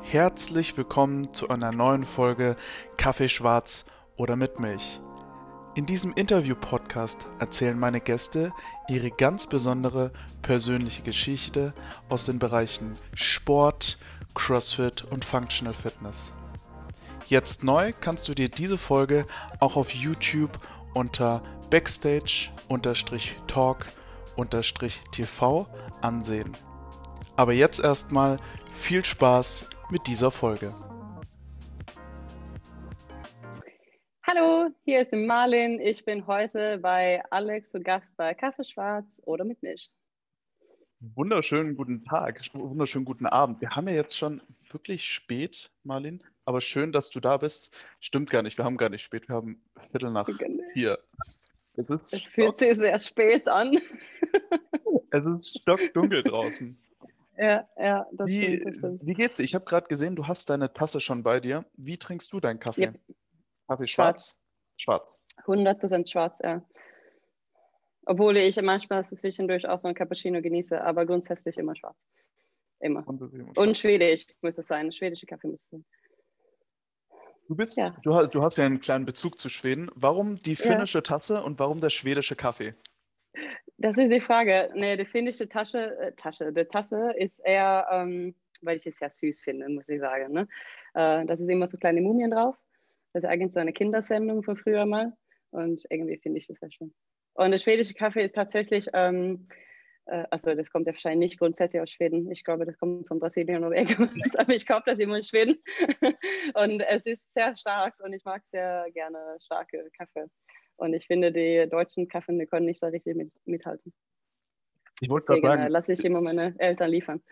Herzlich willkommen zu einer neuen Folge Kaffee schwarz oder mit Milch. In diesem Interview-Podcast erzählen meine Gäste ihre ganz besondere persönliche Geschichte aus den Bereichen Sport, CrossFit und Functional Fitness. Jetzt neu kannst du dir diese Folge auch auf YouTube unter Backstage-Talk-TV ansehen. Aber jetzt erstmal viel Spaß mit dieser Folge. Hallo, hier ist Marlin. Ich bin heute bei Alex zu Gast bei Kaffee Schwarz oder mit Milch. Wunderschönen guten Tag, wunderschönen guten Abend. Wir haben ja jetzt schon wirklich spät, Marlin, aber schön, dass du da bist. Stimmt gar nicht, wir haben gar nicht spät, wir haben Viertel nach vier. Es, ist es fühlt sich sehr spät an. es ist stockdunkel draußen. Ja, ja, das wie, stimmt, das stimmt. Wie geht's dir? Ich habe gerade gesehen, du hast deine Tasse schon bei dir. Wie trinkst du deinen Kaffee? Yep. Kaffee schwarz? Schwarz. 100% schwarz, ja. Obwohl ich manchmal zwischendurch auch so ein Cappuccino genieße, aber grundsätzlich immer schwarz. Immer. Und, Und schwedisch muss es sein. Schwedische Kaffee muss es sein. Du bist, ja. du, du, hast ja einen kleinen Bezug zu Schweden. Warum die finnische ja. Tasse und warum der schwedische Kaffee? Das ist die Frage. Nee, die finnische Tasche, äh, Tasche, die Tasse ist eher, ähm, weil ich es sehr süß finde, muss ich sagen. Ne? Äh, das ist immer so kleine Mumien drauf. Das ist eigentlich so eine Kindersendung von früher mal. Und irgendwie finde ich das sehr schön. Und der schwedische Kaffee ist tatsächlich, ähm, äh, also das kommt ja wahrscheinlich nicht grundsätzlich aus Schweden. Ich glaube, das kommt von Brasilien oder irgendwas. Aber ich kaufe das immer in Schweden. und es ist sehr stark und ich mag sehr gerne starke Kaffee. Und ich finde, die deutschen Kaffee die können nicht so richtig mit, mithalten. Ich wollte gerade sagen. Äh, lasse ich immer meine Eltern liefern.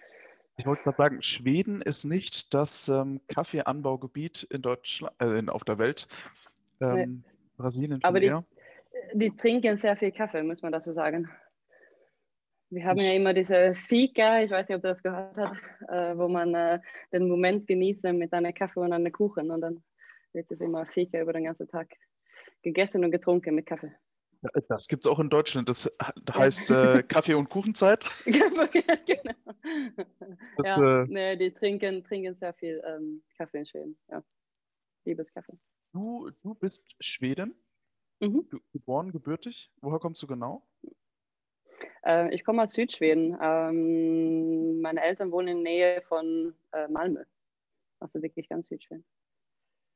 Ich wollte gerade sagen, Schweden ist nicht das ähm, Kaffeeanbaugebiet in Deutschland, äh, in, auf der Welt. Ähm, nee. Brasilien. Aber die, die, trinken sehr viel Kaffee, muss man dazu sagen. Wir haben ich, ja immer diese Fika, ich weiß nicht, ob du das gehört hast, äh, wo man äh, den Moment genießt mit einem Kaffee und einem Kuchen und dann wird es immer Fika über den ganzen Tag gegessen und getrunken mit Kaffee. Das gibt es auch in Deutschland. Das heißt äh, Kaffee- und Kuchenzeit. genau. Das, ja, äh, nee, die trinken, trinken sehr viel ähm, Kaffee in Schweden. Ja. Liebes Kaffee. Du, du bist Schweden? Mhm. Du, geboren, gebürtig? Woher kommst du genau? Äh, ich komme aus Südschweden. Ähm, meine Eltern wohnen in der Nähe von äh, Malmö. Also wirklich ganz Südschweden.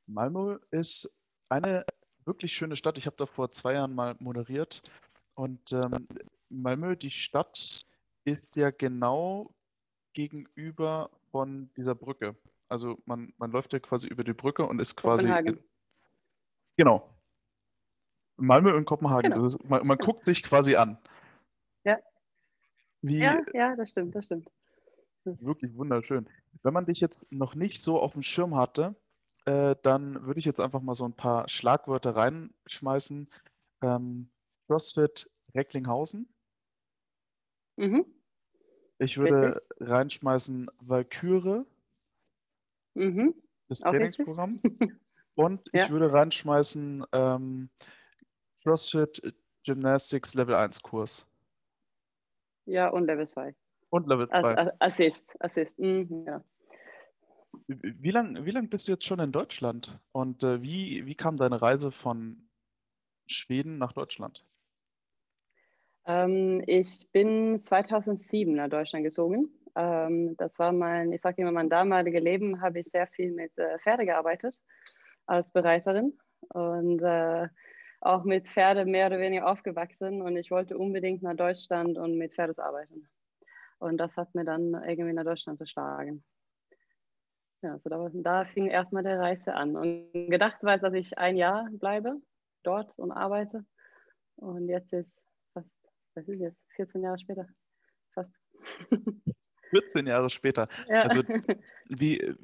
Malmö ist eine wirklich schöne Stadt. Ich habe da vor zwei Jahren mal moderiert. Und ähm, Malmö, die Stadt, ist ja genau gegenüber von dieser Brücke. Also man, man läuft ja quasi über die Brücke und ist quasi. Kopenhagen. Genau. Malmö und Kopenhagen. Genau. Ist, man, man guckt sich quasi an. Ja. Wie, ja, ja, das stimmt, das stimmt. Wirklich wunderschön. Wenn man dich jetzt noch nicht so auf dem Schirm hatte, äh, dann würde ich jetzt einfach mal so ein paar Schlagwörter reinschmeißen. Ähm, CrossFit Recklinghausen. Mhm. Ich würde richtig. reinschmeißen Valkyrie. Mhm. Das Trainingsprogramm. Und ja. ich würde reinschmeißen ähm, CrossFit Gymnastics Level 1 Kurs. Ja, und Level 2. Und Level 2. Assist, Assist, mhm, ja. Wie lange wie lang bist du jetzt schon in Deutschland? Und äh, wie, wie kam deine Reise von Schweden nach Deutschland? Ähm, ich bin 2007 nach Deutschland gezogen. Ähm, das war mein, ich sage immer, mein damaliges Leben, habe ich sehr viel mit äh, Pferde gearbeitet als Bereiterin und äh, auch mit Pferde mehr oder weniger aufgewachsen und ich wollte unbedingt nach Deutschland und mit Pferdes arbeiten. Und das hat mir dann irgendwie nach Deutschland verschlagen. Ja, also da, da fing erstmal der Reise an. Und gedacht war es, dass ich ein Jahr bleibe dort und arbeite. Und jetzt ist fast, was ist jetzt, 14 Jahre später. Fast. 14 Jahre später. Ja. Also wie,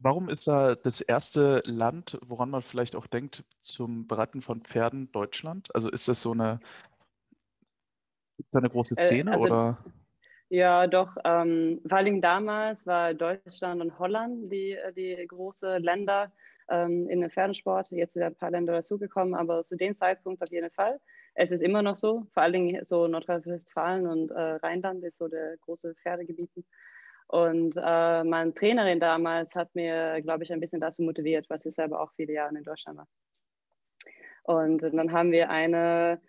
warum ist da das erste Land, woran man vielleicht auch denkt, zum Bereiten von Pferden Deutschland? Also ist das so eine, ist da eine große äh, Szene äh, also, oder? Ja, doch. Ähm, vor allem damals war Deutschland und Holland die, äh, die großen Länder ähm, in den Pferdesport. Jetzt sind ein paar Länder dazugekommen, aber zu dem Zeitpunkt auf jeden Fall. Es ist immer noch so. Vor Dingen so Nordrhein-Westfalen und äh, Rheinland ist so der große Pferdegebiet. Und äh, meine Trainerin damals hat mir, glaube ich, ein bisschen dazu motiviert, was ich selber auch viele Jahre in Deutschland war. Und dann haben wir eine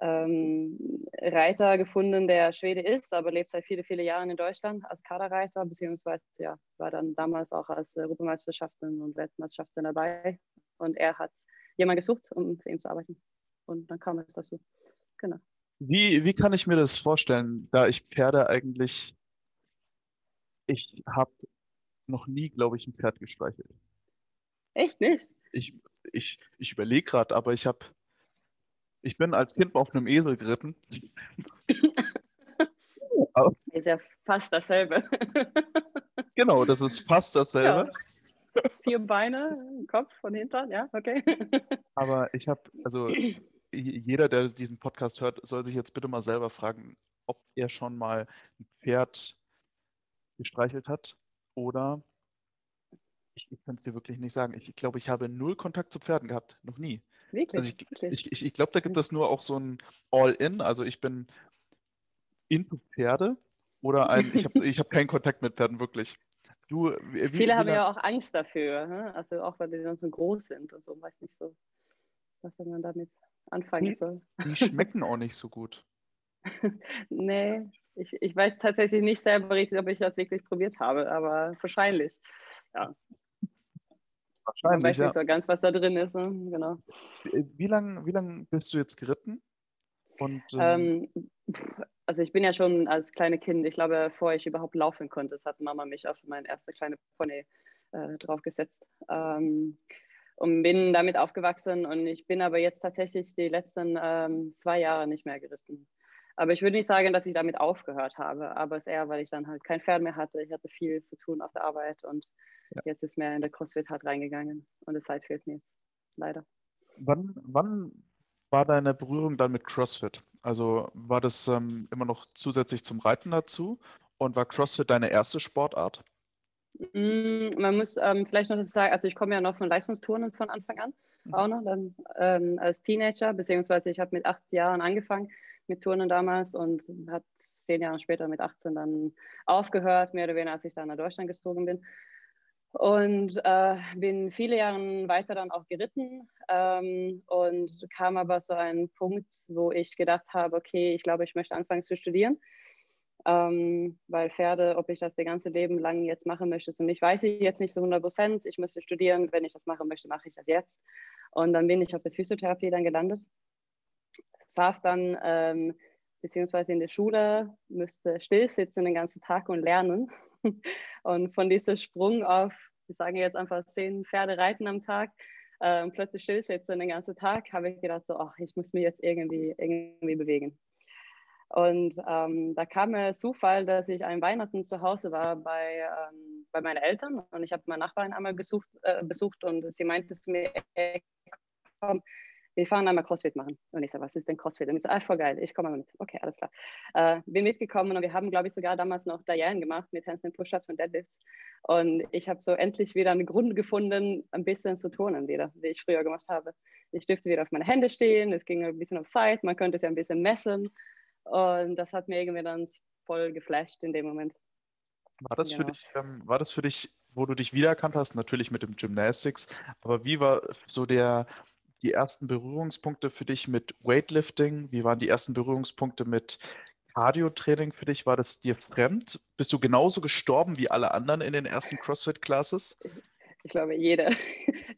ähm, Reiter gefunden, der Schwede ist, aber lebt seit viele, viele Jahren in Deutschland als Kaderreiter, beziehungsweise ja, war dann damals auch als Europameisterschaften und Weltmeisterschaften dabei. Und er hat jemanden gesucht, um für ihn zu arbeiten. Und dann kam es dazu. Genau. Wie, wie kann ich mir das vorstellen, da ich Pferde eigentlich, ich habe noch nie, glaube ich, ein Pferd gestreichelt. Echt nicht? Ich, ich, ich überlege gerade, aber ich habe ich bin als Kind auf einem Esel geritten. ist ja fast dasselbe. genau, das ist fast dasselbe. Ja. Vier Beine, Kopf von Hintern, ja, okay. Aber ich habe, also jeder, der diesen Podcast hört, soll sich jetzt bitte mal selber fragen, ob er schon mal ein Pferd gestreichelt hat oder ich, ich kann es dir wirklich nicht sagen. Ich, ich glaube, ich habe null Kontakt zu Pferden gehabt, noch nie. Wirklich? Also ich, ich, ich, ich glaube, da gibt es nur auch so ein All-In. Also ich bin into Pferde oder ein, ich habe ich hab keinen Kontakt mit Pferden, wirklich. Du, wie, Viele wie haben ja auch Angst dafür, ne? also auch weil die dann so groß sind und so, weiß nicht so, was man damit anfangen die, soll. Die schmecken auch nicht so gut. nee, ich, ich weiß tatsächlich nicht selber richtig, ob ich das wirklich probiert habe, aber wahrscheinlich. Ja. Wahrscheinlich. Weiß nicht so ganz, was da drin ist. Ne? Genau. Wie lange wie lang bist du jetzt geritten? Und, ähm, ähm, also ich bin ja schon als kleines Kind, ich glaube, bevor ich überhaupt laufen konnte, das hat Mama mich auf mein erste kleine Pony äh, draufgesetzt. Ähm, und bin damit aufgewachsen und ich bin aber jetzt tatsächlich die letzten ähm, zwei Jahre nicht mehr geritten. Aber ich würde nicht sagen, dass ich damit aufgehört habe, aber es ist eher, weil ich dann halt kein Pferd mehr hatte. Ich hatte viel zu tun auf der Arbeit und ja. jetzt ist mehr in der CrossFit halt reingegangen und die Zeit fehlt mir jetzt, leider. Wann, wann war deine Berührung dann mit CrossFit? Also war das ähm, immer noch zusätzlich zum Reiten dazu und war CrossFit deine erste Sportart? Mm, man muss ähm, vielleicht noch sagen, also ich komme ja noch von Leistungsturnen von Anfang an, mhm. auch noch dann, ähm, als Teenager, beziehungsweise ich habe mit acht Jahren angefangen mit Turnen damals und hat zehn Jahre später mit 18 dann aufgehört, mehr oder weniger, als ich dann nach Deutschland gezogen bin. Und äh, bin viele Jahre weiter dann auch geritten ähm, und kam aber so ein Punkt, wo ich gedacht habe, okay, ich glaube, ich möchte anfangen zu studieren. Ähm, weil Pferde, ob ich das das ganze Leben lang jetzt machen möchte, so nicht, weiß ich jetzt nicht so 100 Prozent. Ich müsste studieren, wenn ich das machen möchte, mache ich das jetzt. Und dann bin ich auf der Physiotherapie dann gelandet. Saß dann ähm, beziehungsweise in der Schule, müsste still sitzen den ganzen Tag und lernen Und von diesem Sprung auf, ich sage jetzt einfach zehn Pferde reiten am Tag, äh, plötzlich still sitzen den ganzen Tag, habe ich gedacht, so, ach, ich muss mich jetzt irgendwie, irgendwie bewegen. Und ähm, da kam mir Zufall, dass ich an Weihnachten zu Hause war bei, ähm, bei meinen Eltern und ich habe meine Nachbarin einmal besucht, äh, besucht und sie meinte zu mir, komm, wir fahren einmal CrossFit machen. Und ich so, was ist denn CrossFit? Und ich so, ah, voll geil, ich komme mal mit. Okay, alles klar. Äh, bin mitgekommen und wir haben, glaube ich, sogar damals noch Diane gemacht mit Handstand Push-Ups und Deadlifts. Und ich habe so endlich wieder einen Grund gefunden, ein bisschen zu turnen wieder, wie ich früher gemacht habe. Ich dürfte wieder auf meine Hände stehen, es ging ein bisschen auf Zeit, man könnte es ja ein bisschen messen. Und das hat mir irgendwie dann voll geflasht in dem Moment. War das, genau. für dich, ähm, war das für dich, wo du dich wiedererkannt hast, natürlich mit dem Gymnastics, aber wie war so der, die ersten Berührungspunkte für dich mit Weightlifting? Wie waren die ersten Berührungspunkte mit Cardio-Training für dich? War das dir fremd? Bist du genauso gestorben wie alle anderen in den ersten CrossFit-Classes? Ich glaube, jeder.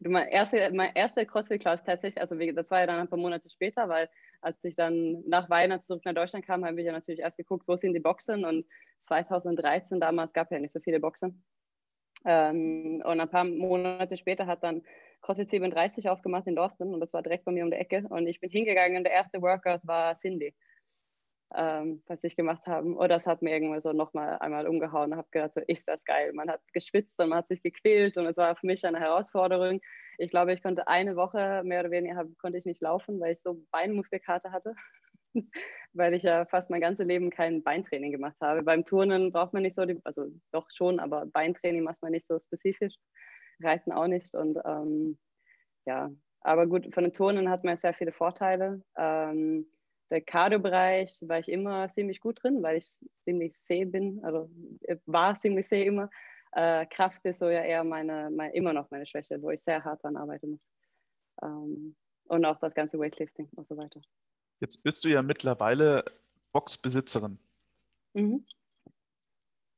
mein erster mein erste CrossFit-Class tatsächlich, also das war ja dann ein paar Monate später, weil als ich dann nach Weihnachten zurück nach Deutschland kam, habe ich ja natürlich erst geguckt, wo sind die Boxen und 2013 damals gab es ja nicht so viele Boxen. Ähm, und ein paar Monate später hat dann CrossFit 37 aufgemacht in Dorsten und das war direkt bei mir um die Ecke. Und ich bin hingegangen und der erste Workout war Cindy, ähm, was ich gemacht habe. Und das hat mir irgendwie so nochmal einmal umgehauen und habe gedacht, so ist das geil. Man hat geschwitzt und man hat sich gequält und es war für mich eine Herausforderung. Ich glaube, ich konnte eine Woche mehr oder weniger konnte ich nicht laufen, weil ich so Beinmuskelkarte hatte. weil ich ja fast mein ganzes Leben kein Beintraining gemacht habe. Beim Turnen braucht man nicht so, die, also doch schon, aber Beintraining macht man nicht so spezifisch. Reiten auch nicht. Und ähm, ja, aber gut, von den Turnen hat man sehr viele Vorteile. Ähm, der Cardio-Bereich war ich immer ziemlich gut drin, weil ich ziemlich zäh bin, also war ziemlich zäh immer. Äh, Kraft ist so ja eher meine, meine, immer noch meine Schwäche, wo ich sehr hart daran arbeiten muss. Ähm, und auch das ganze Weightlifting und so weiter. Jetzt bist du ja mittlerweile Boxbesitzerin. Mhm.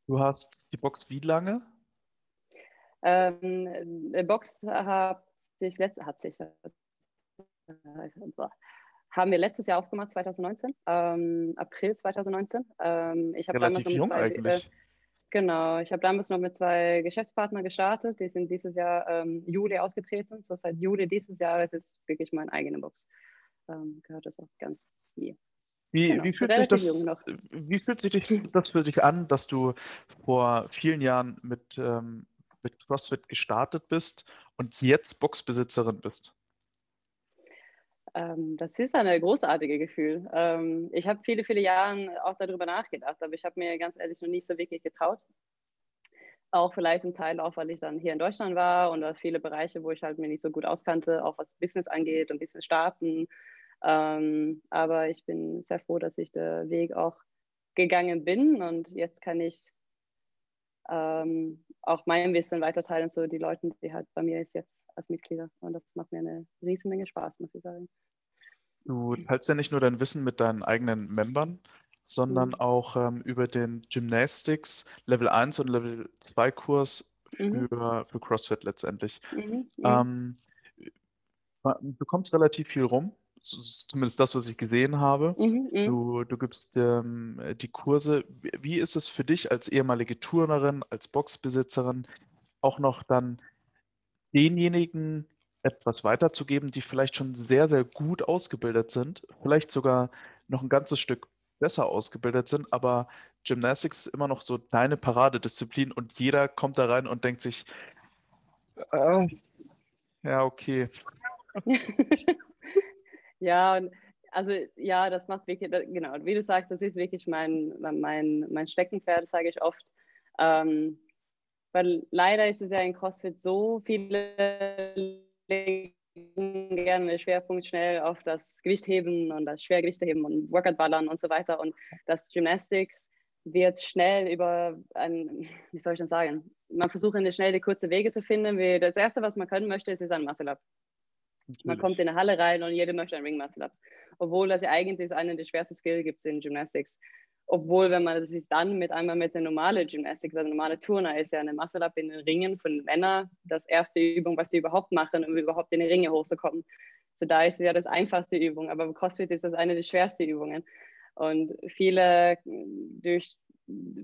Du hast die Box wie lange? Ähm, die Box hat sich, letzt, hat sich äh, haben wir letztes Jahr aufgemacht, 2019, ähm, April 2019. Ähm, ich habe damals noch mit zwei, äh, genau, ich habe damals noch mit zwei Geschäftspartnern gestartet. Die sind dieses Jahr ähm, Juli ausgetreten. So seit Juli dieses Jahres ist wirklich meine eigene Box. Ähm, gehört das auch ganz mir. Wie, genau, wie, fühlt sich das, wie fühlt sich das für dich an, dass du vor vielen Jahren mit, ähm, mit CrossFit gestartet bist und jetzt Boxbesitzerin bist? Ähm, das ist ein großartiges Gefühl. Ähm, ich habe viele, viele Jahre auch darüber nachgedacht, aber ich habe mir ganz ehrlich noch nicht so wirklich getraut. Auch vielleicht zum Teil auch, weil ich dann hier in Deutschland war und da viele Bereiche, wo ich halt mir nicht so gut auskannte, auch was Business angeht und Business starten. Ähm, aber ich bin sehr froh, dass ich den Weg auch gegangen bin und jetzt kann ich ähm, auch mein Wissen weiterteilen, so die Leute, die halt bei mir ist jetzt als Mitglieder. Und das macht mir eine riesen Menge Spaß, muss ich sagen. Du teilst ja nicht nur dein Wissen mit deinen eigenen Membern, sondern mhm. auch ähm, über den Gymnastics Level 1 und Level 2 Kurs mhm. für, für CrossFit letztendlich. Mhm. mhm. Ähm, du kommst relativ viel rum, zumindest das, was ich gesehen habe. Mhm, mhm, du, du gibst ähm, die Kurse. Wie ist es für dich als ehemalige Turnerin, als Boxbesitzerin, auch noch dann denjenigen etwas weiterzugeben, die vielleicht schon sehr, sehr gut ausgebildet sind, vielleicht sogar noch ein ganzes Stück besser ausgebildet sind, aber Gymnastics ist immer noch so deine Paradedisziplin und jeder kommt da rein und denkt sich, äh, ja, okay. ja, also ja, das macht wirklich, genau, wie du sagst, das ist wirklich mein, mein, mein Steckenpferd, sage ich oft. Ähm, weil leider ist es ja in CrossFit so, viele legen gerne den Schwerpunkt schnell auf das Gewichtheben und das Schwergewichteheben und Workout-Ballern und so weiter. Und das Gymnastics wird schnell über ein, wie soll ich das sagen, man versucht eine schnelle, kurze Wege zu finden. Das Erste, was man können möchte, ist, ist ein Muscle-Up. Man kommt in eine Halle rein und jeder möchte ein Ring-Muscle-Up. Obwohl das ja eigentlich einer der schwersten Skills gibt in Gymnastics. Obwohl, wenn man sich dann mit einmal mit der normalen Gymnastik, also normale Turner ist ja eine Muscle-Up in den Ringen von Männern das erste Übung, was die überhaupt machen, um überhaupt in die Ringe hochzukommen. So da ist es ja das einfachste Übung, aber CrossFit ist das eine der schwersten Übungen. Und viele, durch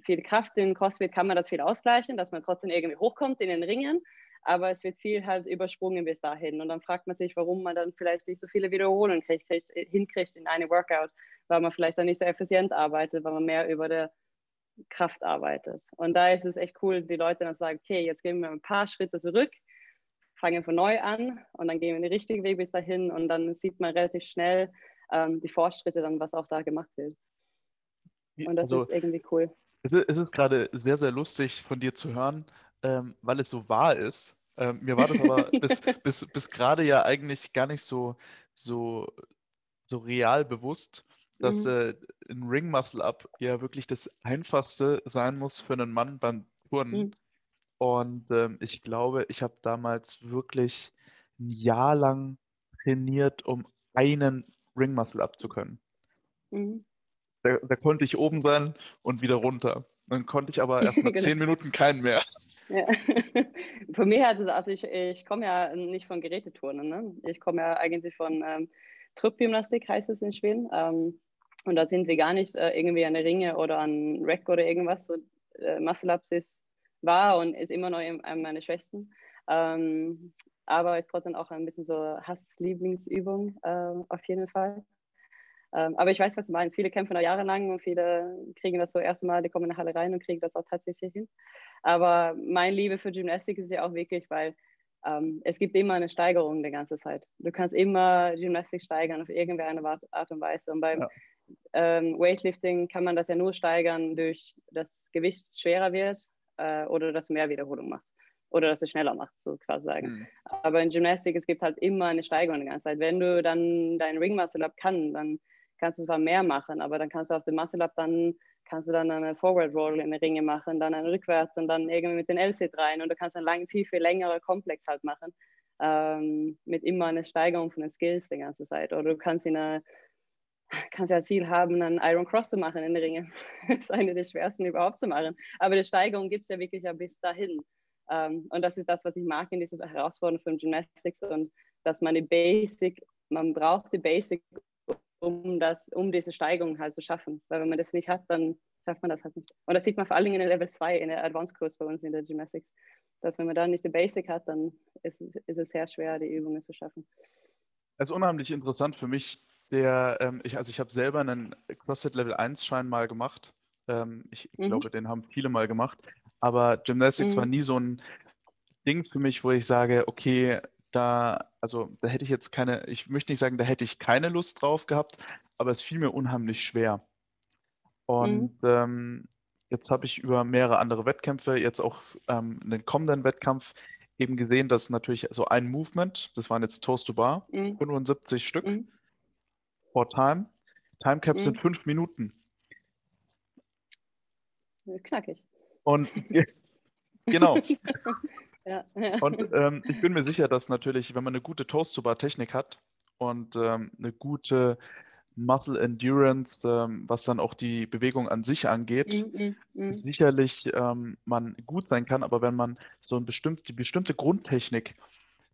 viel Kraft in CrossFit kann man das viel ausgleichen, dass man trotzdem irgendwie hochkommt in den Ringen, aber es wird viel halt übersprungen bis dahin. Und dann fragt man sich, warum man dann vielleicht nicht so viele Wiederholungen kriegt, kriegt, hinkriegt in einem Workout weil man vielleicht dann nicht so effizient arbeitet, weil man mehr über der Kraft arbeitet. Und da ist es echt cool, die Leute dann sagen, okay, jetzt gehen wir ein paar Schritte zurück, fangen von neu an und dann gehen wir den richtigen Weg bis dahin und dann sieht man relativ schnell ähm, die Fortschritte dann, was auch da gemacht wird. Und das also, ist irgendwie cool. Es ist, es ist gerade sehr, sehr lustig von dir zu hören, ähm, weil es so wahr ist. Ähm, mir war das aber bis, bis, bis gerade ja eigentlich gar nicht so, so, so real bewusst dass mhm. äh, ein Ring Muscle Up ja wirklich das einfachste sein muss für einen Mann beim Turnen. Mhm. Und ähm, ich glaube, ich habe damals wirklich ein Jahr lang trainiert, um einen Ring Muscle Up zu können. Mhm. Da, da, konnte ich oben sein und wieder runter. Dann konnte ich aber erst mal genau. zehn Minuten keinen mehr. Ja. Mich hat es, also ich, ich komme ja nicht von Geräteturnen, ne? ich komme ja eigentlich von ähm, Truppgymnastik, heißt es in Schweden. Ähm, und da sind wir gar nicht äh, irgendwie an der Ringe oder an Rack oder irgendwas. So, äh, Muscle Ups ist, war und ist immer noch eine meiner Schwächsten. Ähm, aber ist trotzdem auch ein bisschen so Hass-Lieblingsübung äh, auf jeden Fall. Ähm, aber ich weiß, was du meinst. Viele kämpfen da jahrelang und viele kriegen das so erste Mal, die kommen in die Halle rein und kriegen das auch tatsächlich hin. Aber meine Liebe für Gymnastik ist ja auch wirklich, weil ähm, es gibt immer eine Steigerung die ganze Zeit. Du kannst immer Gymnastik steigern auf irgendeine Art und Weise. Und beim ja ähm, Weightlifting kann man das ja nur steigern durch das Gewicht schwerer wird äh, oder dass du mehr Wiederholung machst oder dass du schneller machst, so quasi sagen. Mhm. Aber in Gymnastik, es gibt halt immer eine Steigerung die ganze Zeit. Wenn du dann dein Ring Muscle Up kann, dann kannst du zwar mehr machen, aber dann kannst du auf dem Muscle Up dann kannst du dann eine Forward Roll in die Ringe machen, dann einen rückwärts und dann irgendwie mit den LC rein und du kannst einen lang, viel, viel längere Komplex halt machen ähm, mit immer einer Steigerung von den Skills die ganze Zeit. Oder du kannst in einer kannst ja Ziel haben, einen Iron Cross zu machen in den Ringen. das ist eine der schwersten überhaupt zu machen. Aber die Steigerung gibt es ja wirklich ja bis dahin. Um, und das ist das, was ich mag in dieser Herausforderung von Gymnastics und dass man die Basic, man braucht die Basic, um, das, um diese Steigerung halt zu schaffen. Weil wenn man das nicht hat, dann schafft man das halt nicht. Und das sieht man vor allen Dingen in der Level 2, in der Advanced Kurs bei uns in der Gymnastics. Dass wenn man da nicht die Basic hat, dann ist, ist es sehr schwer, die Übungen zu schaffen. Es ist unheimlich interessant für mich, der, ähm, ich, also ich habe selber einen CrossFit Level 1 Schein mal gemacht. Ähm, ich mhm. glaube, den haben viele mal gemacht. Aber Gymnastics mhm. war nie so ein Ding für mich, wo ich sage, okay, da, also da hätte ich jetzt keine, ich möchte nicht sagen, da hätte ich keine Lust drauf gehabt, aber es fiel mir unheimlich schwer. Und mhm. ähm, jetzt habe ich über mehrere andere Wettkämpfe, jetzt auch ähm, einen kommenden Wettkampf, eben gesehen, dass natürlich so ein Movement, das waren jetzt Toast to Bar, mhm. 75 Stück mhm. for Time. Time Caps sind mhm. fünf Minuten. Knackig. Und genau. ja. Und ähm, ich bin mir sicher, dass natürlich, wenn man eine gute Toast-to-Bar-Technik hat und ähm, eine gute Muscle Endurance, ähm, was dann auch die Bewegung an sich angeht, mm, mm, mm. sicherlich ähm, man gut sein kann, aber wenn man so ein bestimmt, die bestimmte Grundtechnik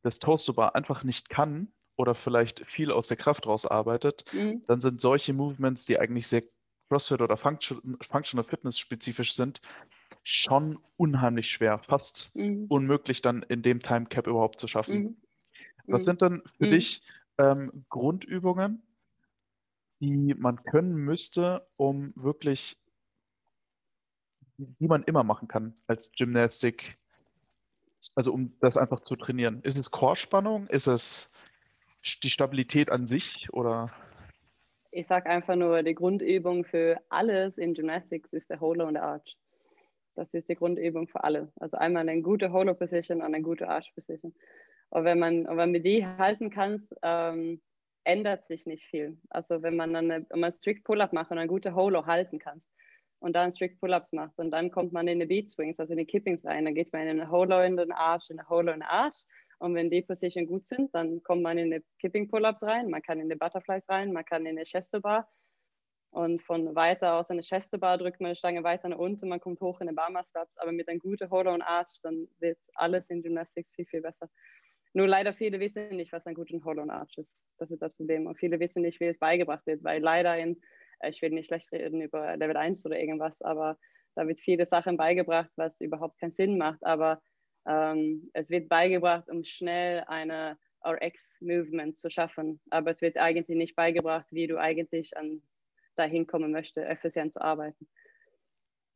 des Toast-to-Bar einfach nicht kann oder vielleicht viel aus der Kraft rausarbeitet, mhm. dann sind solche Movements, die eigentlich sehr CrossFit oder Function, Functional Fitness spezifisch sind, schon unheimlich schwer, fast mhm. unmöglich dann in dem Time Cap überhaupt zu schaffen. Mhm. Was mhm. sind dann für mhm. dich ähm, Grundübungen, die man können müsste, um wirklich, die man immer machen kann als Gymnastik, also um das einfach zu trainieren? Ist es Chorspannung? Ist es die Stabilität an sich oder? Ich sage einfach nur, die Grundübung für alles in Gymnastics ist der Holo und der Arch. Das ist die Grundübung für alle. Also einmal eine gute Holo Position und eine gute Arch Position. Und wenn man, und wenn man die halten kann, ähm, ändert sich nicht viel. Also wenn man dann eine, man Strict Pull-Up macht und eine gute Holo halten kann und dann Strict Pull-Ups macht und dann kommt man in die Beat Swings, also in die Kippings rein, dann geht man in eine Holo in den Arch, in eine Holo in den Arch und wenn die Position gut sind, dann kommt man in die Kipping Pull-Ups rein, man kann in die Butterflies rein, man kann in die Chest Bar und von weiter aus eine Chest Bar drückt man die Stange weiter nach unten, man kommt hoch in den Barma Slaps, aber mit einem guten Holo und Arch, dann wird alles in Gymnastics viel, viel besser. Nur leider viele wissen nicht, was ein guter Holo und Arch ist. Das ist das Problem. Und viele wissen nicht, wie es beigebracht wird, weil leider in, äh, ich will nicht schlecht reden über Level 1 oder irgendwas, aber da wird viele Sachen beigebracht, was überhaupt keinen Sinn macht. Aber ähm, es wird beigebracht, um schnell eine RX-Movement zu schaffen. Aber es wird eigentlich nicht beigebracht, wie du eigentlich an, dahin kommen möchtest, effizient zu arbeiten.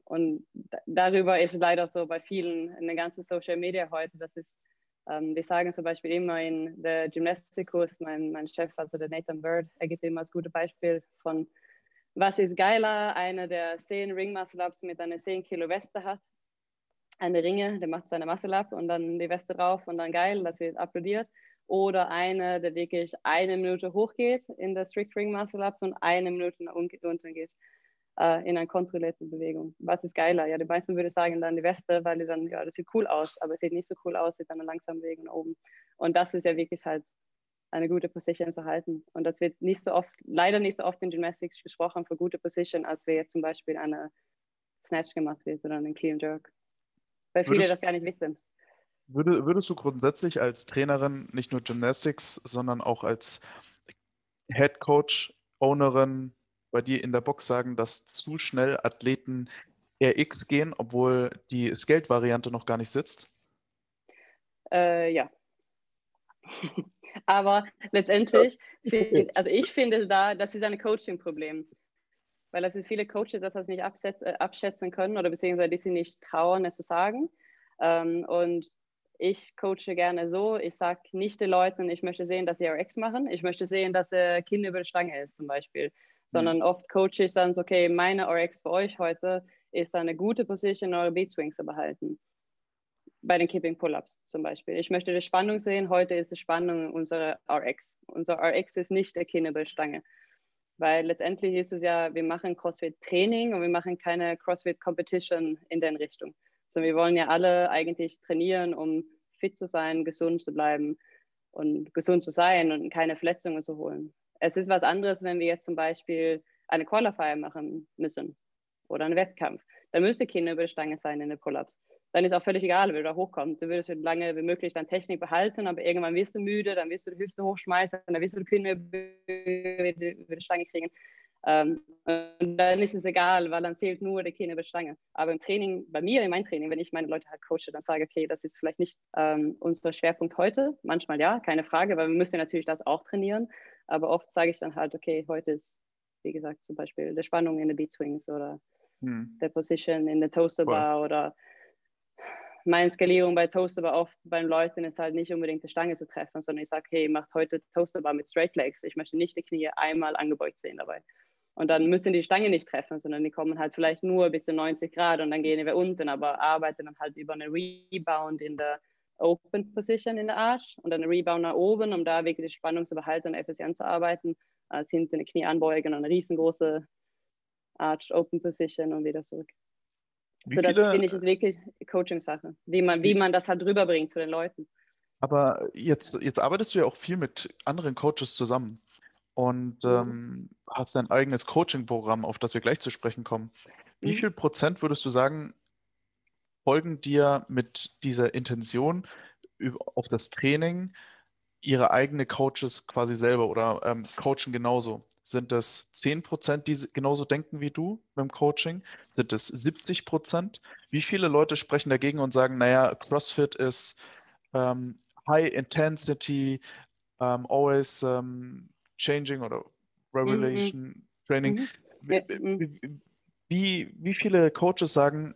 Und darüber ist leider so bei vielen in den ganzen Social Media heute, das ist, ähm, wir sagen zum Beispiel immer in der Gymnastikkurs, mein, mein Chef, also der Nathan Bird, er gibt immer als gutes Beispiel von, was ist geiler, einer der 10 Ring Muscle Ups mit einer 10 Kilo Weste hat eine Ringe, der macht seine Muscle up und dann die Weste drauf und dann geil, das wird applaudiert. Oder eine, der wirklich eine Minute hochgeht in der Strict Ring Muscle Ups und eine Minute nach unten geht äh, in einer kontrollierten Bewegung. Was ist geiler? Ja, die meisten würden sagen dann die Weste, weil die dann, ja, das sieht cool aus, aber es sieht nicht so cool aus, sieht dann langsam Bewegung nach oben. Und das ist ja wirklich halt eine gute Position zu halten. Und das wird nicht so oft, leider nicht so oft in Gymnastics gesprochen für gute Position, als wir jetzt zum Beispiel eine Snatch gemacht wird oder einen Clean Jerk weil viele würdest, das gar nicht wissen. Würde, würdest du grundsätzlich als Trainerin nicht nur Gymnastics, sondern auch als Head Coach, Ownerin bei dir in der Box sagen, dass zu schnell Athleten RX gehen, obwohl die Skate-Variante noch gar nicht sitzt? Äh, ja. Aber letztendlich, also ich finde da, das ist ein Coaching-Problem weil es ist viele Coaches, dass das nicht äh, abschätzen können oder beziehungsweise die sie nicht trauen, es zu sagen. Ähm, und ich coache gerne so, ich sage nicht den Leuten, ich möchte sehen, dass sie RX machen, ich möchte sehen, dass der Kind über die Stange ist zum Beispiel, sondern mhm. oft coache ich dann so, okay, meine RX für euch heute ist eine gute Position, eure Beat Swings zu behalten. Bei den Keeping Pull-Ups zum Beispiel. Ich möchte die Spannung sehen, heute ist die Spannung unserer RX. Unser RX ist nicht der Kinn über die Stange. Weil letztendlich ist es ja, wir machen CrossFit-Training und wir machen keine CrossFit-Competition in der Richtung. Sondern wir wollen ja alle eigentlich trainieren, um fit zu sein, gesund zu bleiben und gesund zu sein und keine Verletzungen zu holen. Es ist was anderes, wenn wir jetzt zum Beispiel eine Qualifier machen müssen oder einen Wettkampf. Da müsste Kinder über die Stange sein in den Pull-Ups. Dann ist auch völlig egal, wie du da hochkommst. Du würdest so lange wie möglich deine Technik behalten, aber irgendwann wirst du müde, dann wirst du die Hüfte hochschmeißen, dann wirst du die Kinder über die Stange kriegen. Ähm, und dann ist es egal, weil dann zählt nur der Kinder über Stange. Aber im Training, bei mir in meinem Training, wenn ich meine Leute halt coache, dann sage ich, okay, das ist vielleicht nicht ähm, unser Schwerpunkt heute. Manchmal ja, keine Frage, weil wir müssen natürlich das auch trainieren. Aber oft sage ich dann halt, okay, heute ist, wie gesagt, zum Beispiel der Spannung in den Beat Swings oder hm. der Position in der Toaster Bar Voll. oder meine Skalierung bei Toaster Bar oft beim Leuten ist halt nicht unbedingt die Stange zu treffen, sondern ich sage, hey, macht heute Toaster Bar mit Straight Legs. Ich möchte nicht die Knie einmal angebeugt sehen dabei. Und dann müssen die Stange nicht treffen, sondern die kommen halt vielleicht nur bis zu 90 Grad und dann gehen wir unten, aber arbeiten dann halt über eine Rebound in der Open Position in der Arsch und dann eine Rebound nach oben, um da wirklich die Spannung zu behalten und effizient zu arbeiten, als hinten eine Knie anbeugen und eine riesengroße Arch Open Position und wieder zurück. Wie so, das finde ich ist wirklich Coaching-Sache, wie man, wie man das halt rüberbringt zu den Leuten. Aber jetzt, jetzt arbeitest du ja auch viel mit anderen Coaches zusammen und mhm. ähm, hast dein eigenes Coaching-Programm, auf das wir gleich zu sprechen kommen. Wie mhm. viel Prozent würdest du sagen, folgen dir mit dieser Intention auf das Training ihre eigene Coaches quasi selber oder ähm, coachen genauso? Sind es 10 Prozent, die genauso denken wie du beim Coaching? Sind es 70 Prozent? Wie viele Leute sprechen dagegen und sagen, naja, CrossFit ist ähm, High Intensity, ähm, always ähm, changing oder Revelation mhm. Training. Mhm. Wie, mhm. wie, wie viele Coaches sagen,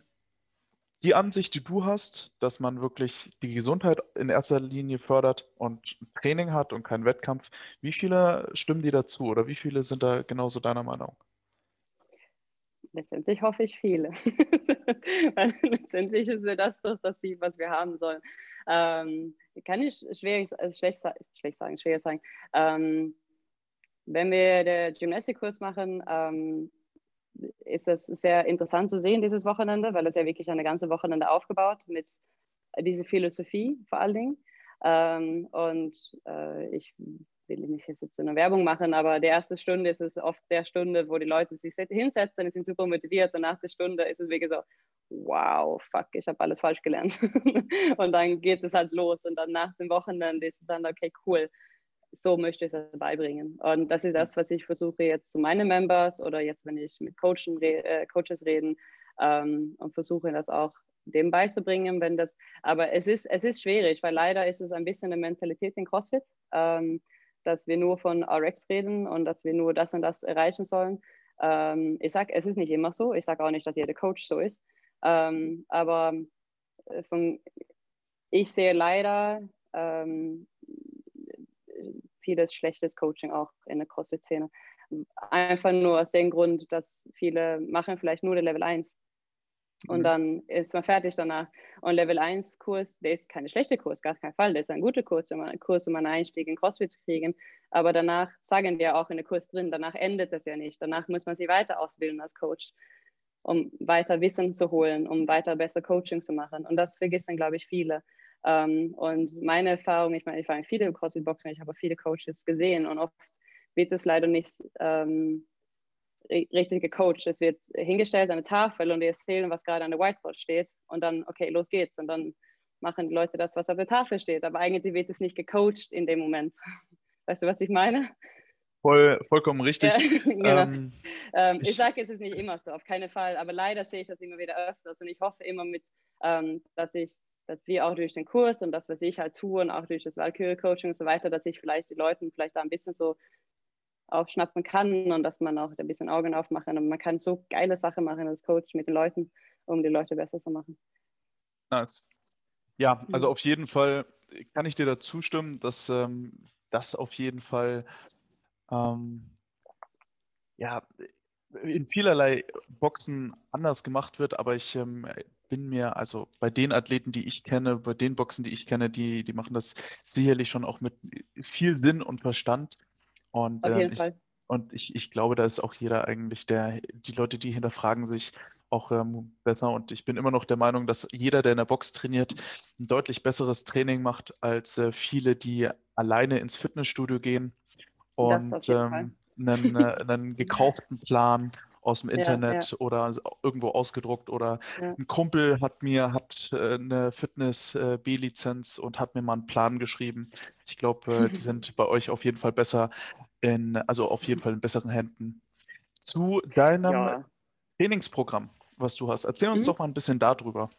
die Ansicht, die du hast, dass man wirklich die Gesundheit in erster Linie fördert und Training hat und keinen Wettkampf, wie viele stimmen die dazu oder wie viele sind da genauso deiner Meinung? Letztendlich hoffe ich viele. Weil letztendlich ist ja das doch das Ziel, was wir haben sollen. Ähm, kann ich schwierig, also schlecht, schlecht sagen, schwer sagen. Ähm, wenn wir den Gymnastikkurs machen, ähm, ist es sehr interessant zu sehen dieses Wochenende, weil es ja wirklich eine ganze Wochenende aufgebaut mit dieser Philosophie vor allen Dingen. Ähm, und äh, ich will nicht jetzt eine Werbung machen, aber die erste Stunde ist es oft der Stunde, wo die Leute sich hinsetzen, sind super motiviert und nach der Stunde ist es wirklich so, wow, fuck, ich habe alles falsch gelernt. und dann geht es halt los und dann nach dem Wochenende ist es dann, okay, cool, so möchte ich es beibringen. Und das ist das, was ich versuche jetzt zu meinen Members oder jetzt, wenn ich mit Coachen, äh, Coaches reden ähm, und versuche das auch dem beizubringen, wenn das, aber es ist, es ist schwierig, weil leider ist es ein bisschen eine Mentalität in CrossFit, ähm, dass wir nur von RX reden und dass wir nur das und das erreichen sollen. Ähm, ich sage, es ist nicht immer so, ich sage auch nicht, dass jeder Coach so ist, ähm, aber äh, von, ich sehe leider ähm, vieles schlechtes Coaching auch in der CrossFit-Szene. Einfach nur aus dem Grund, dass viele machen vielleicht nur den Level 1 und mhm. dann ist man fertig danach. Und Level 1 Kurs, der ist kein schlechter Kurs, gar kein Fall. Der ist ein guter Kurs, um, Kurs, um einen Einstieg in CrossFit zu kriegen. Aber danach sagen wir auch in der Kurs drin, danach endet das ja nicht. Danach muss man sich weiter ausbilden als Coach, um weiter Wissen zu holen, um weiter besser Coaching zu machen. Und das vergessen, glaube ich, viele. Ähm, und meine Erfahrung, ich meine, ich war in viele CrossFit-Boxen, ich habe viele Coaches gesehen und oft wird es leider nicht ähm, richtig gecoacht. Es wird hingestellt an eine Tafel und die erzählen, was gerade an der Whiteboard steht und dann, okay, los geht's. Und dann machen die Leute das, was auf der Tafel steht. Aber eigentlich wird es nicht gecoacht in dem Moment. Weißt du, was ich meine? Voll, vollkommen richtig. Ja, genau. ähm, ähm, ich, ich sage, es ist nicht immer so, auf keinen Fall. Aber leider sehe ich das immer wieder öfters und ich hoffe immer mit, ähm, dass ich dass wir auch durch den Kurs und das, was ich halt tue und auch durch das Valkyrie-Coaching und so weiter, dass ich vielleicht die Leuten vielleicht da ein bisschen so aufschnappen kann und dass man auch ein bisschen Augen aufmachen und man kann so geile Sachen machen als Coach mit den Leuten, um die Leute besser zu machen. Nice. Ja, mhm. also auf jeden Fall kann ich dir da zustimmen, dass ähm, das auf jeden Fall ähm, ja, in vielerlei Boxen anders gemacht wird, aber ich ähm, bin mir, also bei den Athleten, die ich kenne, bei den Boxen, die ich kenne, die, die machen das sicherlich schon auch mit viel Sinn und Verstand. Und Auf jeden ähm, ich. Und ich, ich glaube, da ist auch jeder eigentlich, der, die Leute, die hinterfragen sich auch ähm, besser. Und ich bin immer noch der Meinung, dass jeder, der in der Box trainiert, ein deutlich besseres Training macht als äh, viele, die alleine ins Fitnessstudio gehen und ähm, einen, äh, einen gekauften Plan aus dem Internet ja, ja. oder irgendwo ausgedruckt oder ja. ein Kumpel hat mir hat äh, eine Fitness äh, B-Lizenz und hat mir mal einen Plan geschrieben. Ich glaube, die sind bei euch auf jeden Fall besser in, also auf jeden Fall in besseren Händen. Zu deinem Trainingsprogramm, was du hast. Erzähl uns mhm. doch mal ein bisschen darüber.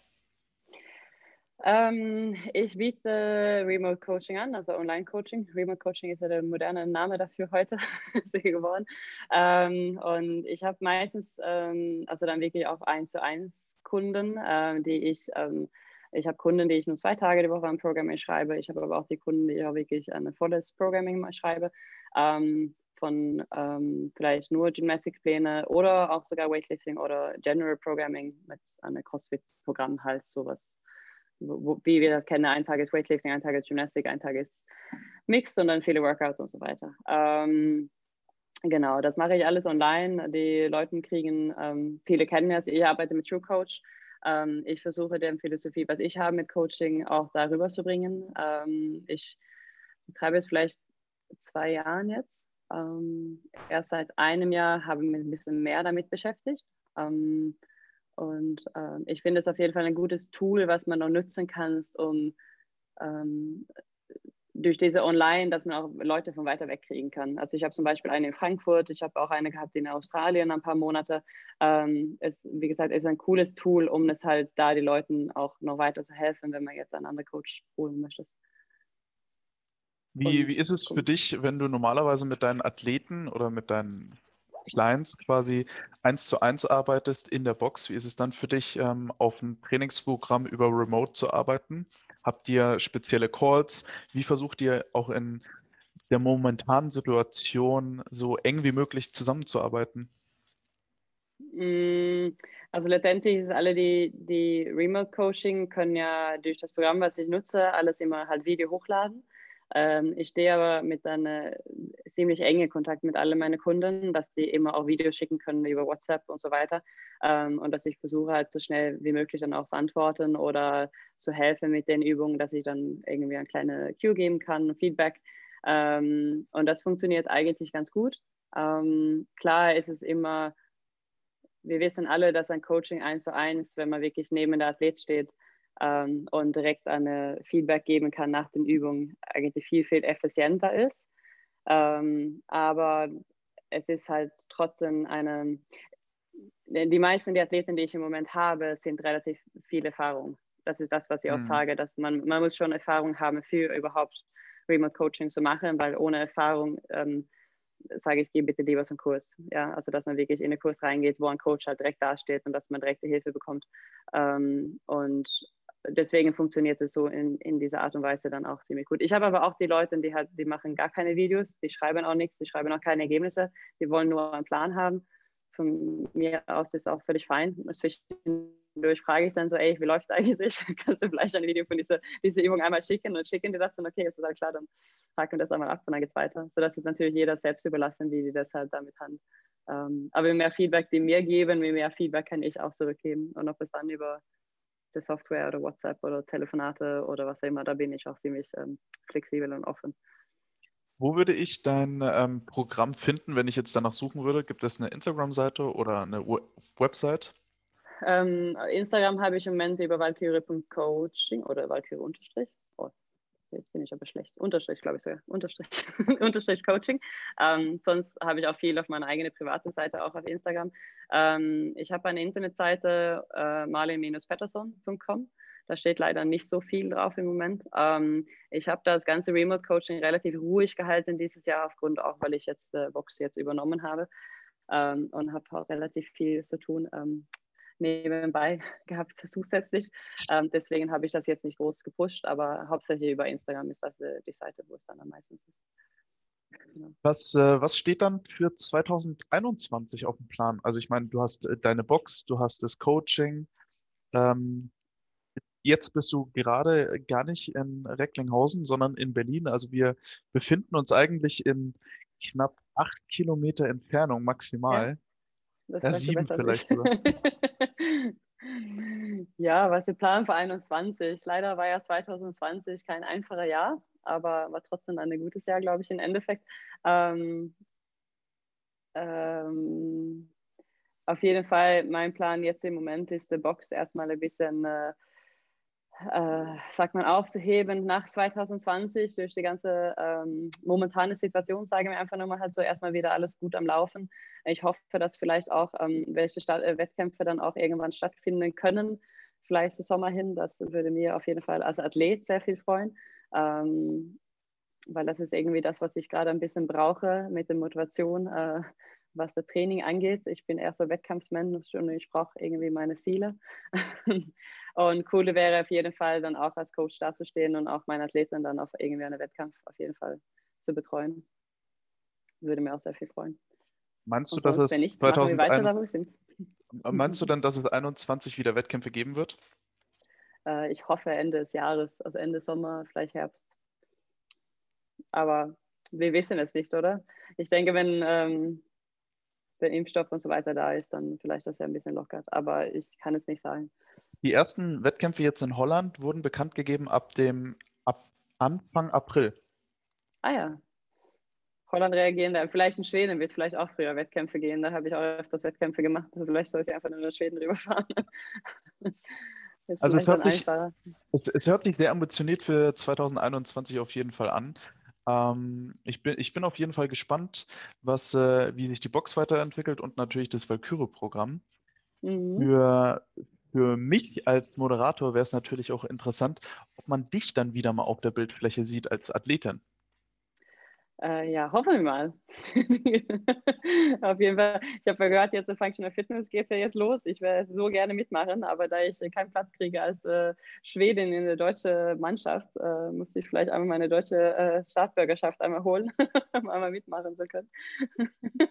Ähm, ich biete Remote Coaching an, also Online Coaching. Remote Coaching ist ja der moderne Name dafür heute geworden. Ähm, und ich habe meistens, ähm, also dann wirklich auch eins zu eins Kunden, äh, die ich, ähm, ich habe Kunden, die ich nur zwei Tage die Woche am Programming schreibe. Ich habe aber auch die Kunden, die ich auch wirklich ein volles Programming mal schreibe. Ähm, von ähm, vielleicht nur Gymnastikpläne oder auch sogar Weightlifting oder General Programming mit einem CrossFit-Programm halt sowas wo, wie wir das kennen, ein Tag ist Weightlifting, ein Tag ist Gymnastik, ein Tag ist Mixed und dann viele Workouts und so weiter. Ähm, genau, das mache ich alles online. Die Leute kriegen, ähm, viele kennen das, ich arbeite mit True Coach. Ähm, ich versuche deren Philosophie, was ich habe mit Coaching, auch darüber zu bringen. Ähm, ich betreibe es vielleicht zwei Jahren jetzt. Ähm, erst seit einem Jahr habe ich mich ein bisschen mehr damit beschäftigt. Und ähm, ich finde es auf jeden Fall ein gutes Tool, was man noch nutzen kann, um ähm, durch diese Online, dass man auch Leute von weiter weg kriegen kann. Also ich habe zum Beispiel eine in Frankfurt, ich habe auch eine gehabt in Australien ein paar Monate. Ähm, es, wie gesagt, ist ein cooles Tool, um es halt da die Leuten auch noch weiter zu helfen, wenn man jetzt einen anderen Coach holen möchte. Wie, wie ist es für dich, wenn du normalerweise mit deinen Athleten oder mit deinen Clients quasi eins zu eins arbeitest in der Box. Wie ist es dann für dich, ähm, auf ein Trainingsprogramm über Remote zu arbeiten? Habt ihr spezielle Calls? Wie versucht ihr auch in der momentanen Situation so eng wie möglich zusammenzuarbeiten? Mm, also letztendlich ist alle die, die Remote Coaching können ja durch das Programm, was ich nutze, alles immer halt Video hochladen. Ähm, ich stehe aber mit einem ziemlich engen Kontakt mit allen meinen Kunden, dass sie immer auch Videos schicken können über WhatsApp und so weiter. Ähm, und dass ich versuche halt so schnell wie möglich dann auch zu antworten oder zu helfen mit den Übungen, dass ich dann irgendwie eine kleine Cue geben kann, Feedback. Ähm, und das funktioniert eigentlich ganz gut. Ähm, klar ist es immer, wir wissen alle, dass ein Coaching eins zu eins, wenn man wirklich neben der Athlet steht, ähm, und direkt eine Feedback geben kann nach den Übungen, eigentlich viel, viel effizienter ist. Ähm, aber es ist halt trotzdem eine, die meisten der Athleten, die ich im Moment habe, sind relativ viel Erfahrung. Das ist das, was ich auch mhm. sage, dass man, man muss schon Erfahrung haben für überhaupt Remote Coaching zu machen, weil ohne Erfahrung ähm, sage ich, geh bitte lieber so einen Kurs. Ja, also dass man wirklich in einen Kurs reingeht, wo ein Coach halt direkt dasteht und dass man direkte Hilfe bekommt. Ähm, und deswegen funktioniert es so in, in dieser Art und Weise dann auch ziemlich gut. Ich habe aber auch die Leute, die halt, die machen gar keine Videos, die schreiben auch nichts, die schreiben auch keine Ergebnisse, die wollen nur einen Plan haben. Von mir aus ist auch völlig fein. Zwischendurch frage ich dann so, ey, wie läuft eigentlich? Kannst du vielleicht ein Video von dieser, dieser Übung einmal schicken und schicken die das dann, okay, ist das halt klar, dann haken wir das einmal ab und dann geht es weiter. So dass es natürlich jeder selbst überlassen, wie die das halt damit haben. Ähm, aber je mehr Feedback die mir geben, je mehr Feedback kann ich auch zurückgeben. Und ob es dann über der Software oder WhatsApp oder Telefonate oder was auch immer, da bin ich auch ziemlich ähm, flexibel und offen. Wo würde ich dein ähm, Programm finden, wenn ich jetzt danach suchen würde? Gibt es eine Instagram-Seite oder eine Website? Ähm, Instagram habe ich im Moment über valkyrie.coaching oder valkyrie- jetzt bin ich aber schlecht, Unterstrich, glaube ich sogar, Unterstrich, Unterstrich Coaching. Ähm, sonst habe ich auch viel auf meiner eigenen private Seite, auch auf Instagram. Ähm, ich habe eine Internetseite, äh, marlin-patterson.com. Da steht leider nicht so viel drauf im Moment. Ähm, ich habe das ganze Remote Coaching relativ ruhig gehalten dieses Jahr, aufgrund auch, weil ich jetzt äh, Vox jetzt übernommen habe ähm, und habe auch relativ viel zu tun. Ähm, nebenbei gehabt zusätzlich. Ähm, deswegen habe ich das jetzt nicht groß gepusht, aber hauptsächlich über Instagram ist das äh, die Seite, wo es dann am meisten ist. Genau. Was, äh, was steht dann für 2021 auf dem Plan? Also ich meine, du hast äh, deine Box, du hast das Coaching. Ähm, jetzt bist du gerade gar nicht in Recklinghausen, sondern in Berlin. Also wir befinden uns eigentlich in knapp acht Kilometer Entfernung maximal. Das Ja, sieben vielleicht. Ja, was wir planen für 21. Leider war ja 2020 kein einfacher Jahr, aber war trotzdem ein gutes Jahr, glaube ich, im Endeffekt. Ähm, ähm, auf jeden Fall, mein Plan jetzt im Moment ist, die Box erstmal ein bisschen, äh, äh, sagt man, aufzuheben nach 2020 durch die ganze ähm, momentane Situation, sagen wir einfach nochmal halt so erstmal wieder alles gut am Laufen. Ich hoffe, dass vielleicht auch ähm, welche Stadt äh, Wettkämpfe dann auch irgendwann stattfinden können, vielleicht zum Sommer hin. Das würde mir auf jeden Fall als Athlet sehr viel freuen. Ähm, weil das ist irgendwie das, was ich gerade ein bisschen brauche mit der Motivation, äh, was das Training angeht. Ich bin eher so Wettkampfsmensch und ich brauche irgendwie meine Ziele. und cool wäre auf jeden Fall dann auch als Coach dazustehen und auch meine Athleten dann auf irgendwie einen Wettkampf auf jeden Fall zu betreuen. Würde mir auch sehr viel freuen. Meinst du, dass es wenn nicht, machen wir weiter 2021 da, wo wir sind. meinst du dann, dass es 21 wieder Wettkämpfe geben wird? Äh, ich hoffe Ende des Jahres, also Ende Sommer, vielleicht Herbst. Aber wir wissen es nicht, oder? Ich denke, wenn ähm, der Impfstoff und so weiter da ist, dann vielleicht das ja ein bisschen lockert. Aber ich kann es nicht sagen. Die ersten Wettkämpfe jetzt in Holland wurden bekannt gegeben ab dem ab Anfang April. Ah ja. Holland reagieren da. Vielleicht in Schweden wird vielleicht auch früher Wettkämpfe gehen. Da habe ich auch öfters Wettkämpfe gemacht. Also vielleicht soll ich einfach nur nach Schweden rüberfahren. Also es hört sich-. Es, es hört sich sehr ambitioniert für 2021 auf jeden Fall an. Ähm, ich bin, ich bin auf jeden Fall gespannt, was, äh, wie sich die Box weiterentwickelt und natürlich das Valkyrie-Programm. Mhm. Für, für mich als Moderator wäre es natürlich auch interessant, ob man dich dann wieder mal auf der Bildfläche sieht als Athletin. Äh, ja, hoffen wir mal. Auf jeden Fall. Ich habe ja gehört, jetzt in Functional Fitness geht es ja jetzt los. Ich werde so gerne mitmachen, aber da ich keinen Platz kriege als äh, Schwedin in der deutschen Mannschaft, äh, muss ich vielleicht einmal meine deutsche äh, Staatsbürgerschaft einmal holen, um einmal mitmachen zu können.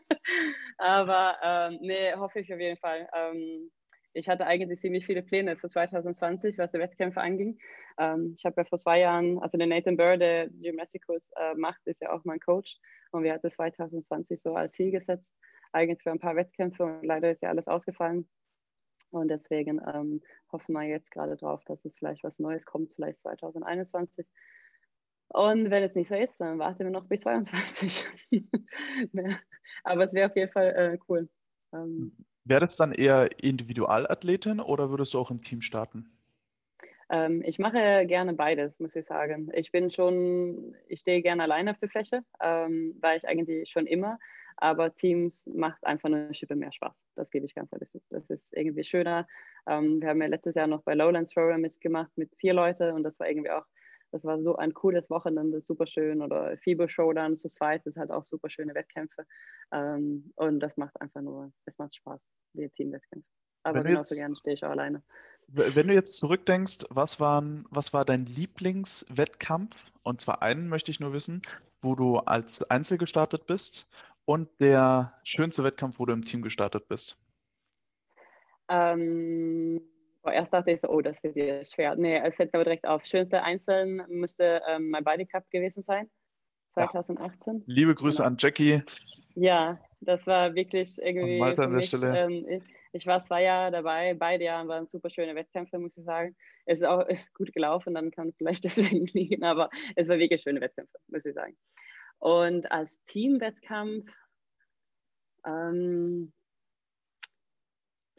aber ähm, nee, hoffe ich auf jeden Fall. Ähm, ich hatte eigentlich ziemlich viele Pläne für 2020, was die Wettkämpfe anging. Ähm, ich habe ja vor zwei Jahren, also der Nathan Burr, der Gymnasticus äh, macht, ist ja auch mein Coach. Und wir hatten 2020 so als Ziel gesetzt, eigentlich für ein paar Wettkämpfe. Und leider ist ja alles ausgefallen. Und deswegen ähm, hoffen wir jetzt gerade drauf, dass es vielleicht was Neues kommt, vielleicht 2021. Und wenn es nicht so ist, dann warten wir noch bis 2022. Aber es wäre auf jeden Fall äh, cool. Ähm, Wäre das dann eher Individualathletin oder würdest du auch im Team starten? Ähm, ich mache gerne beides, muss ich sagen. Ich bin schon, ich stehe gerne alleine auf der Fläche, ähm, war ich eigentlich schon immer. Aber Teams macht einfach eine Schippe mehr Spaß. Das gebe ich ganz ehrlich zu. Das ist irgendwie schöner. Ähm, wir haben ja letztes Jahr noch bei Lowlands Thrower mitgemacht mit vier Leuten und das war irgendwie auch, das war so ein cooles Wochenende, super schön. Oder FIBO Showdown zu zweit, das hat auch super schöne Wettkämpfe. Ähm, und das macht einfach nur, es macht Spaß, die Teamwettkämpfe. Aber Wenn genauso jetzt- gerne stehe ich auch alleine. Wenn du jetzt zurückdenkst, was waren, was war dein Lieblingswettkampf? Und zwar einen möchte ich nur wissen, wo du als Einzel gestartet bist und der schönste Wettkampf, wo du im Team gestartet bist. Ähm, erst dachte ich so, oh, das wird dir schwer. Nee, es fällt aber direkt auf. Schönste Einzeln müsste ähm, mein Body Cup gewesen sein, Ja. 2018. Liebe Grüße Genau. an Jackie. Ja, das war wirklich irgendwie Malta an der mich, Stelle. ähm, ich, ich war zwei Jahre dabei, beide Jahre waren super schöne Wettkämpfe, muss ich sagen. Es ist auch ist gut gelaufen, dann kann vielleicht deswegen liegen, aber es war wirklich schöne Wettkämpfe, muss ich sagen. Und als Teamwettkampf, ähm,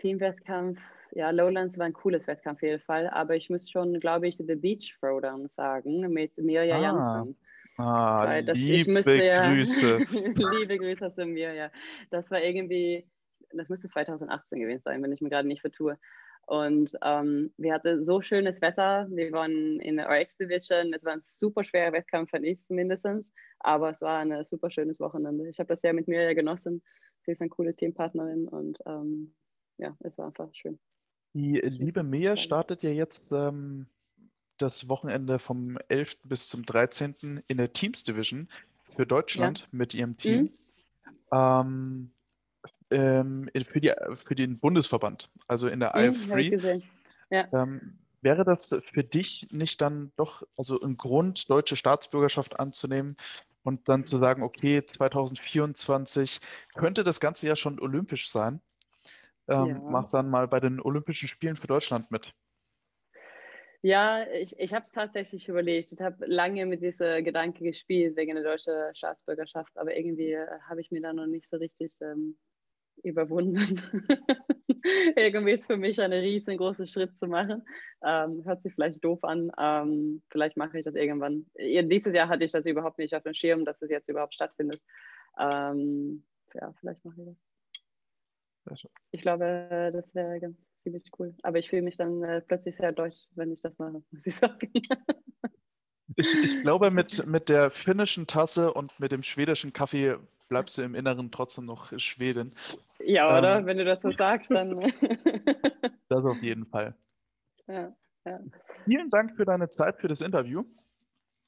Teamwettkampf, ja, Lowlands war ein cooles Wettkampf auf jeden Fall, aber ich muss schon, glaube ich, The Beach Throwdown sagen mit Mirja Ah, Janssen. Ah, Weil das, ich liebe müsste Grüße. liebe Grüße zu mir, ja. Das war irgendwie, das müsste 2018 gewesen sein, wenn ich mir gerade nicht vertue. Und ähm, wir hatten so schönes Wetter. Wir waren in der RX Division. Es war ein super schwerer Wettkampf, fand ich zumindest. Aber es war ein super schönes Wochenende. Ich habe das sehr mit mir genossen. Sie ist eine coole Teampartnerin und ähm, ja, es war einfach schön. Die liebe Mia startet ja jetzt ähm, das Wochenende vom 11. bis zum 13. in der Teams Division für Deutschland mit ihrem Team. Ähm, ähm, in- für die, für den Bundesverband, also in der Mhm, IF3. habe ich gesehen. Ähm, wäre das für dich nicht dann doch also ein Grund, deutsche Staatsbürgerschaft anzunehmen und dann zu sagen, okay, 2024 könnte das Ganze ja schon olympisch sein. Ähm, Ja. mach dann mal bei den Olympischen Spielen für Deutschland mit. Ja, ich, ich habe es tatsächlich überlegt. Ich habe lange mit dieser Gedanke gespielt wegen der deutschen Staatsbürgerschaft, aber irgendwie äh, habe ich mir da noch nicht so richtig ähm, überwunden. irgendwie ist für mich ein riesengroßer Schritt zu machen. Ähm, hört sich vielleicht doof an. Ähm, vielleicht mache ich das irgendwann. Dieses Jahr hatte ich das überhaupt nicht auf dem Schirm, dass es jetzt überhaupt stattfindet. Ähm, ja, vielleicht mache ich das. Ich glaube, das wäre ganz ziemlich cool. Aber ich fühle mich dann äh, plötzlich sehr deutsch, wenn ich das mache, muss ich sagen. Ich, ich glaube, mit, mit der finnischen Tasse und mit dem schwedischen Kaffee bleibst du im Inneren trotzdem noch Schwedin. ja, oder? Ähm. Wenn du das so sagst, dann. Das auf jeden Fall. ja, ja. Vielen Dank für deine Zeit für das Interview.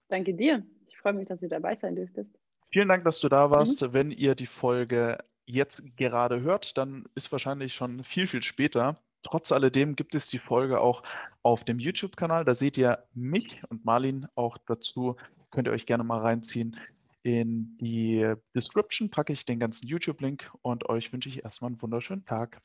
Danke dir. Ich freue mich, dass du dabei sein dürftest. Vielen Dank, dass du da warst. Wenn ihr die Folge jetzt gerade hört, dann ist wahrscheinlich schon viel, viel später. Trotz alledem gibt es die Folge auch auf dem YouTube-Kanal. Da seht ihr mich und Marlin auch dazu. Könnt ihr euch gerne mal reinziehen. In die Description packe ich den ganzen YouTube-Link und euch wünsche ich erstmal einen wunderschönen Tag.